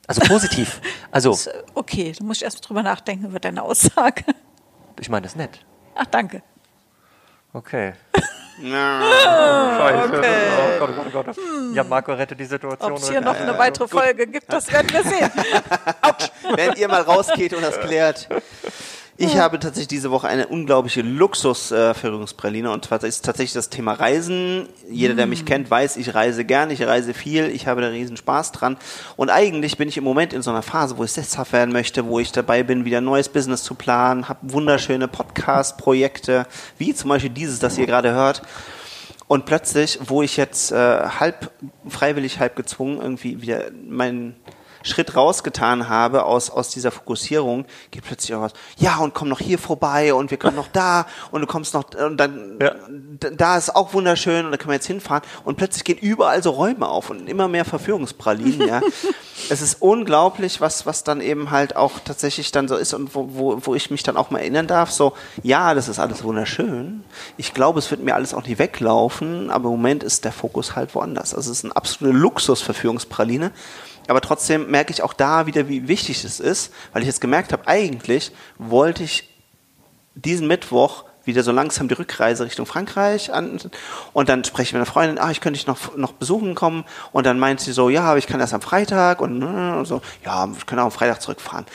Also positiv. Also. okay, du musst erst drüber nachdenken über deine Aussage. Ich meine das nett. Ach, danke. Okay. Scheiße. Okay. Oh Gott, oh Gott, oh Gott. Hm. Ja, Marco rettet die Situation. Ob es hier noch eine weitere Folge gibt, das werden wir sehen. Wenn ihr mal rausgeht und das klärt. Ich habe tatsächlich diese Woche eine unglaubliche Luxus-Verführungspraline und zwar ist tatsächlich das Thema Reisen. Jeder, der mich mm. kennt, weiß, ich reise gern, ich reise viel, ich habe da riesen Spaß dran. Und eigentlich bin ich im Moment in so einer Phase, wo ich sesshaft werden möchte, wo ich dabei bin, wieder ein neues Business zu planen, habe wunderschöne Podcast-Projekte, wie zum Beispiel dieses, das ihr gerade hört. Und plötzlich, wo ich jetzt äh, halb freiwillig, halb gezwungen irgendwie wieder mein Schritt rausgetan habe aus, aus dieser Fokussierung, geht plötzlich auch was, ja, und komm noch hier vorbei und wir können noch da und du kommst noch, und dann, Ja. da ist auch wunderschön und da können wir jetzt hinfahren und plötzlich gehen überall so Räume auf und immer mehr Verführungspralinen, ja. Es ist unglaublich, was, was dann eben halt auch tatsächlich dann so ist und wo, wo, wo ich mich dann auch mal erinnern darf, so, ja, das ist alles wunderschön. Ich glaube, es wird mir alles auch nicht weglaufen, aber im Moment ist der Fokus halt woanders. Also es ist eine absolute Luxusverführungspraline. Aber trotzdem merke ich auch da wieder, wie wichtig es ist, weil ich jetzt gemerkt habe, eigentlich wollte ich diesen Mittwoch wieder so langsam die Rückreise Richtung Frankreich an und dann spreche ich mit einer Freundin, ah, ich könnte dich noch, noch besuchen kommen und dann meint sie so, ja, aber ich kann erst am Freitag und, äh, und so, ja, wir können auch am Freitag zurückfahren.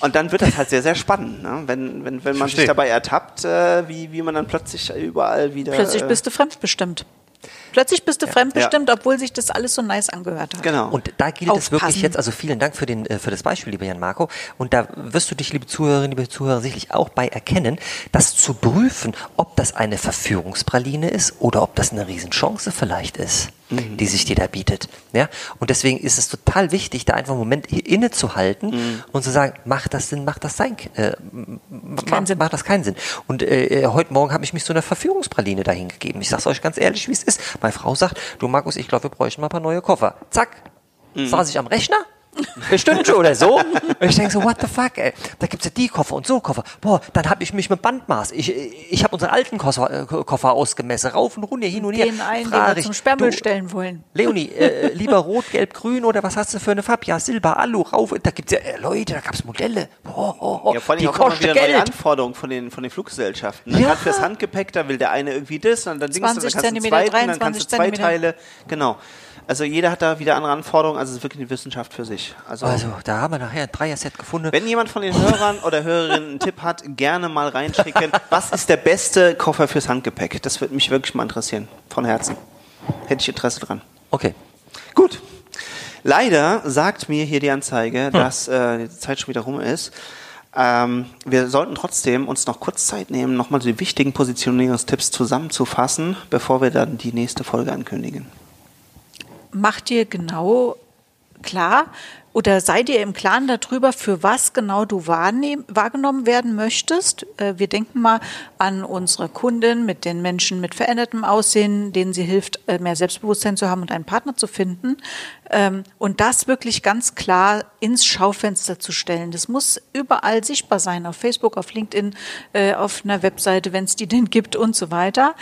Und dann wird das halt sehr, sehr spannend, ne? wenn, wenn, wenn man sich dabei ertappt, äh, wie, wie man dann plötzlich überall wieder... Plötzlich äh, bist du fremdbestimmt. Plötzlich bist du fremdbestimmt, obwohl sich das alles so nice angehört hat. Genau. Und da gilt es wirklich Aufpassen. jetzt, also vielen Dank für, den, äh, für das Beispiel, lieber Jan Marco. Und da wirst du dich, liebe Zuhörerinnen, liebe Zuhörer, sicherlich auch bei erkennen, das zu prüfen, ob das eine Verführungspraline ist oder ob das eine Riesenchance vielleicht ist, Mhm. die sich dir da bietet. Ja? Und deswegen ist es total wichtig, da einfach einen Moment innezuhalten Mhm. und zu sagen, macht das Sinn, macht das sein, äh, macht, Keinen Sinn. macht das keinen Sinn. Und äh, heute Morgen habe ich mich so einer Verführungspraline dahin gegeben. Ich sage es euch ganz ehrlich, wie es ist. Meine Frau sagt, du Markus, ich glaube, wir bräuchten mal ein paar neue Koffer. Zack, Mhm. saß ich am Rechner. Bestimmt schon oder so. Und ich denke so, what the fuck, ey. Da gibt's ja die Koffer und so Koffer. Boah, dann habe ich mich mit Bandmaß. Ich, ich habe unseren alten Koffer, äh, Koffer ausgemessen. Rauf und runter, hin und her. Den einen, den wir ich, zum Sperrmüll du, stellen wollen. Leonie, äh, lieber rot, gelb, grün oder was hast du für eine Farbe? Ja, Silber, Alu, rauf. Da gibt's ja, äh, Leute, da gab's Modelle. Oh, oh, oh, Ja, vor allem die auch kosten wieder neue Geld. Anforderungen von den, von den Fluggesellschaften. Ne? Ja. Gerade fürs Handgepäck, da will der eine irgendwie das und dann Dings, und dann 20 kannst du einen Zentimeter, zweiten, dann kannst du 23 zwei Zentimeter. Teile. Genau. Also jeder hat da wieder andere Anforderungen, also es ist wirklich eine Wissenschaft für sich. Also, Also, da haben wir nachher ein Dreier-Set gefunden. wenn jemand von den Hörern oder Hörerinnen einen Tipp hat, gerne mal reinschicken. Was ist der beste Koffer fürs Handgepäck? Das würde mich wirklich mal interessieren. Von Herzen. Hätte ich Interesse dran. Okay. Gut. Leider sagt mir hier die Anzeige, dass äh, die Zeit schon wieder rum ist. Ähm, wir sollten trotzdem uns noch kurz Zeit nehmen, nochmal die wichtigen Positionierungstipps zusammenzufassen, bevor wir dann die nächste Folge ankündigen. Mach dir genau klar oder sei dir im Klaren darüber, für was genau du wahrgenommen werden möchtest. Äh, wir denken mal an unsere Kunden mit den Menschen mit verändertem Aussehen, denen sie hilft, äh, mehr Selbstbewusstsein zu haben und einen Partner zu finden. Ähm, und das wirklich ganz klar ins Schaufenster zu stellen. Das muss überall sichtbar sein, auf Facebook, auf LinkedIn, äh, auf einer Webseite, wenn es die denn gibt und so weiter.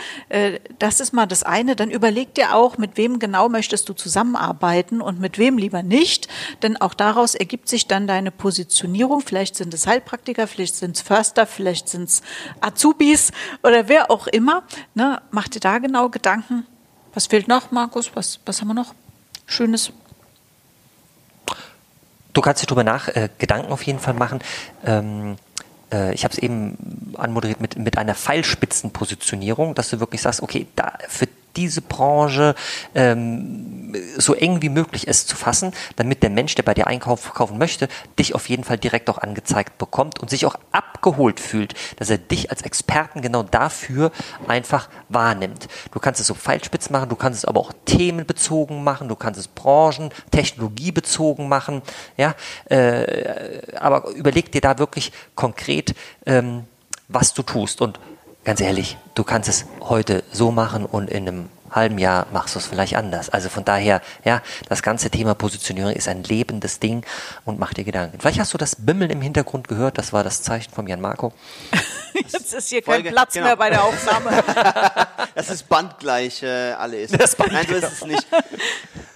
Das ist mal das eine. Dann überleg dir auch, mit wem genau möchtest du zusammenarbeiten und mit wem lieber nicht. Denn auch daraus ergibt sich dann deine Positionierung. Vielleicht sind es Heilpraktiker, vielleicht sind es Förster, vielleicht sind es Azubis oder wer auch immer. Ne? Mach dir da genau Gedanken. Was fehlt noch, Markus? Was, was haben wir noch? Schönes. Du kannst dir darüber nach äh, Gedanken auf jeden Fall machen. Ähm, äh, ich habe es eben anmoderiert mit, mit einer Pfeilspitzenpositionierung, dass du wirklich sagst, okay, da für diese Branche ähm, so eng wie möglich es zu fassen, damit der Mensch, der bei dir einkaufen kaufen möchte, dich auf jeden Fall direkt auch angezeigt bekommt und sich auch abgeholt fühlt, dass er dich als Experten genau dafür einfach wahrnimmt. Du kannst es so pfeilspitz machen, du kannst es aber auch themenbezogen machen, du kannst es branchen, technologiebezogen machen, ja, äh, aber überleg dir da wirklich konkret, ähm, was du tust und ganz ehrlich, du kannst es heute so machen und in einem halben Jahr machst du es vielleicht anders. Also von daher, ja, das ganze Thema Positionierung ist ein lebendes Ding und mach dir Gedanken. Vielleicht hast du das Bimmeln im Hintergrund gehört, das war das Zeichen von Jan Marco. Jetzt ist hier kein Folge- Platz genau. mehr bei der Aufnahme. Das ist bandgleich äh, alle ist. Das Band- Nein, so ist es nicht.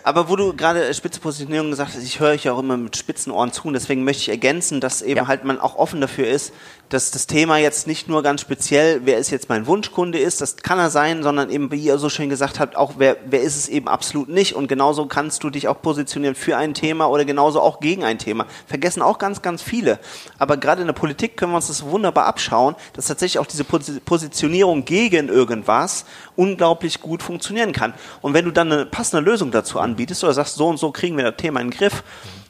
Aber wo du gerade äh, spitze Positionierung gesagt hast, ich höre euch ja auch immer mit spitzen Ohren zu und deswegen möchte ich ergänzen, dass eben Ja. halt man auch offen dafür ist, dass das Thema jetzt nicht nur ganz speziell, wer ist jetzt mein Wunschkunde ist, das kann er sein, sondern eben, wie ihr so schön gesagt habt, auch wer, wer ist es eben absolut nicht und genauso kannst du dich auch positionieren für ein Thema oder genauso auch gegen ein Thema. Vergessen auch ganz, ganz viele. Aber gerade in der Politik können wir uns das wunderbar abschauen, dass tatsächlich auch diese Posi- Positionierung gegen irgendwas unglaublich gut funktionieren kann. Und wenn du dann eine passende Lösung dazu anbietest oder sagst, so und so kriegen wir das Thema in den Griff,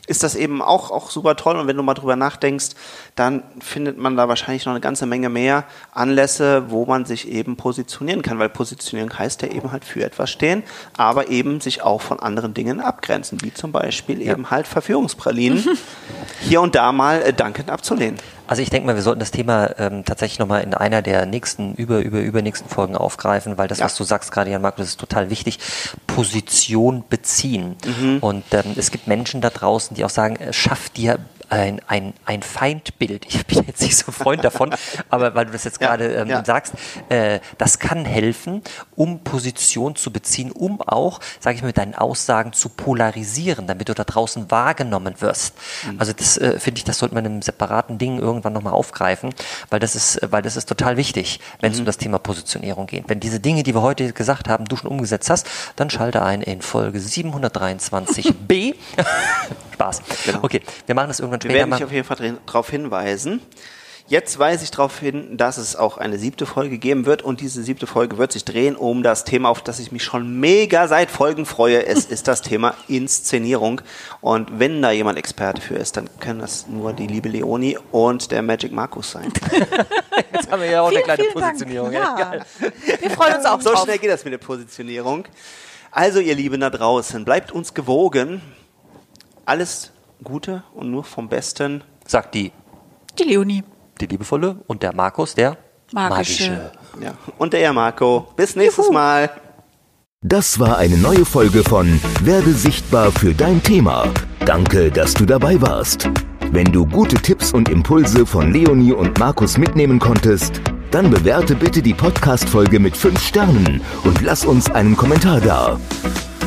ist das eben auch, auch super toll. Und wenn du mal drüber nachdenkst, dann findet man da wahrscheinlich noch eine ganze Menge mehr Anlässe, wo man sich eben positionieren kann, weil Positionierung heißt ja eben halt für etwas stehen, aber eben sich auch von anderen Dingen abgrenzen, wie zum Beispiel ja. eben halt Verführungspralinen hier und da mal äh, dankend abzulehnen. Also ich denke mal, wir sollten das Thema ähm, tatsächlich nochmal in einer der nächsten, über, über, übernächsten Folgen aufgreifen, weil das, ja. was du sagst gerade, Jan Markus, ist total wichtig. Position beziehen. Mhm. Und ähm, es gibt Menschen da draußen, die auch sagen, äh, schaff dir ein, ein, ein Feindbild. Ich bin jetzt nicht so ein Freund davon, aber weil du das jetzt gerade ähm, ja. sagst, äh, das kann helfen, um Position zu beziehen, um auch, sage ich mal, mit deinen Aussagen zu polarisieren, damit du da draußen wahrgenommen wirst. Mhm. Also das äh, finde ich, das sollte man in einem separaten Ding irgendwann nochmal aufgreifen, weil das ist, weil das ist total wichtig, wenn es mhm. um das Thema Positionierung geht. Wenn diese Dinge, die wir heute gesagt haben, du schon umgesetzt hast, dann schalte ein in Folge 723b. Spaß. Genau. Okay, wir machen das irgendwann Wir werden dich auf jeden Fall darauf hinweisen. Jetzt weise ich darauf hin, dass es auch eine siebte Folge geben wird und diese siebte Folge wird sich drehen um das Thema, auf das ich mich schon mega seit Folgen freue. Es ist das Thema Inszenierung und wenn da jemand Experte für ist, dann können das nur die liebe Leonie und der Magic Markus sein. Jetzt haben wir ja auch vielen, eine kleine Positionierung. Ja. Wir freuen uns auch So drauf. schnell geht das mit der Positionierung. Also ihr Lieben da draußen, bleibt uns gewogen alles Gute und nur vom Besten. Sagt die. Die Leonie. Die liebevolle und der Markus, der magische. magische. Ja. Und der Marco. Bis nächstes Juhu. Mal. Das war eine neue Folge von Werde sichtbar für dein Thema. Danke, dass du dabei warst. Wenn du gute Tipps und Impulse von Leonie und Markus mitnehmen konntest, dann bewerte bitte die Podcast-Folge mit 5 Sternen und lass uns einen Kommentar da.